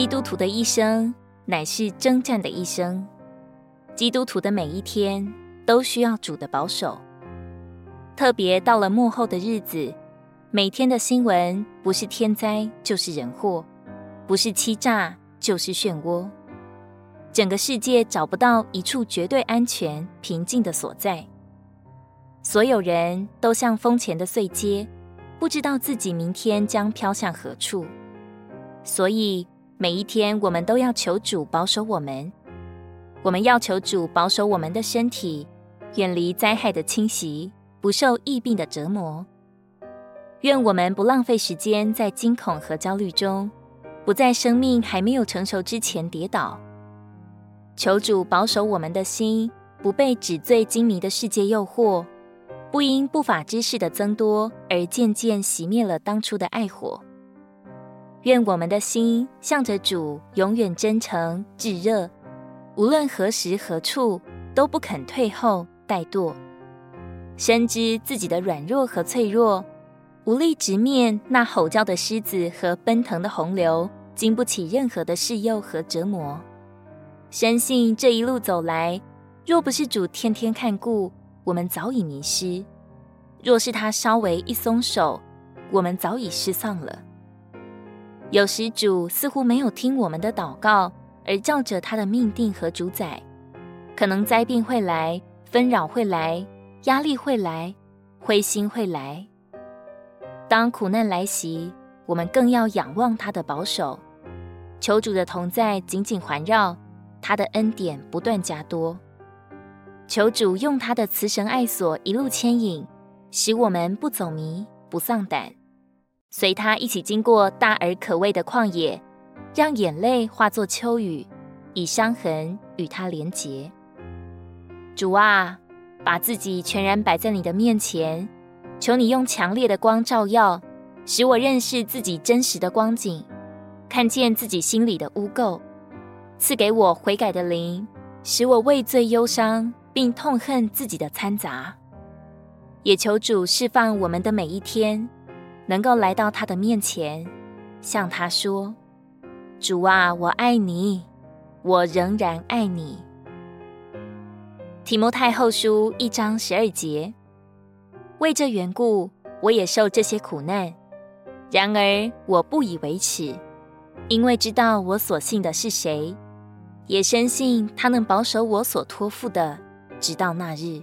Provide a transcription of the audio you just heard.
基督徒的一生乃是征战的一生，基督徒的每一天都需要主的保守。特别到了幕后的日子，每天的新闻不是天灾就是人祸，不是欺诈就是漩涡，整个世界找不到一处绝对安全平静的所在。所有人都像风前的碎阶，不知道自己明天将飘向何处。所以每一天，我们都要求主保守我们。我们要求主保守我们的身体，远离灾害的侵袭，不受疫病的折磨。愿我们不浪费时间在惊恐和焦虑中，不在生命还没有成熟之前跌倒。求主保守我们的心，不被纸醉金迷的世界诱惑。不因不法之事的增多而渐渐熄灭了当初的爱火。愿我们的心向着主永远真诚炙热，无论何时何处都不肯退后怠惰。深知自己的软弱和脆弱，无力直面那吼叫的狮子和奔腾的洪流，经不起任何的试诱和折磨。深信这一路走来，若不是主天天看顾，我们早已迷失；若是他稍微一松手，我们早已失丧了。有时主似乎没有听我们的祷告，而照着他的命定和主宰，可能灾病会来，纷扰会来，压力会来，灰心会来。当苦难来袭，我们更要仰望他的保守，求主的同在紧紧环绕，他的恩典不断加多。求主用他的慈神爱索一路牵引，使我们不走迷、不丧胆，随他一起经过大而可畏的旷野，让眼泪化作秋雨，以伤痕与他连结。主啊，把自己全然摆在你的面前，求你用强烈的光照耀，使我认识自己真实的光景，看见自己心里的污垢，赐给我悔改的灵，使我畏罪忧伤。并痛恨自己的掺杂，也求主释放我们的每一天，能够来到他的面前，向他说：“主啊，我爱你，我仍然爱你。”提摩太后书一章十二节，为这缘故，我也受这些苦难，然而我不以为耻，因为知道我所信的是谁，也深信他能保守我所托付的。直到那日。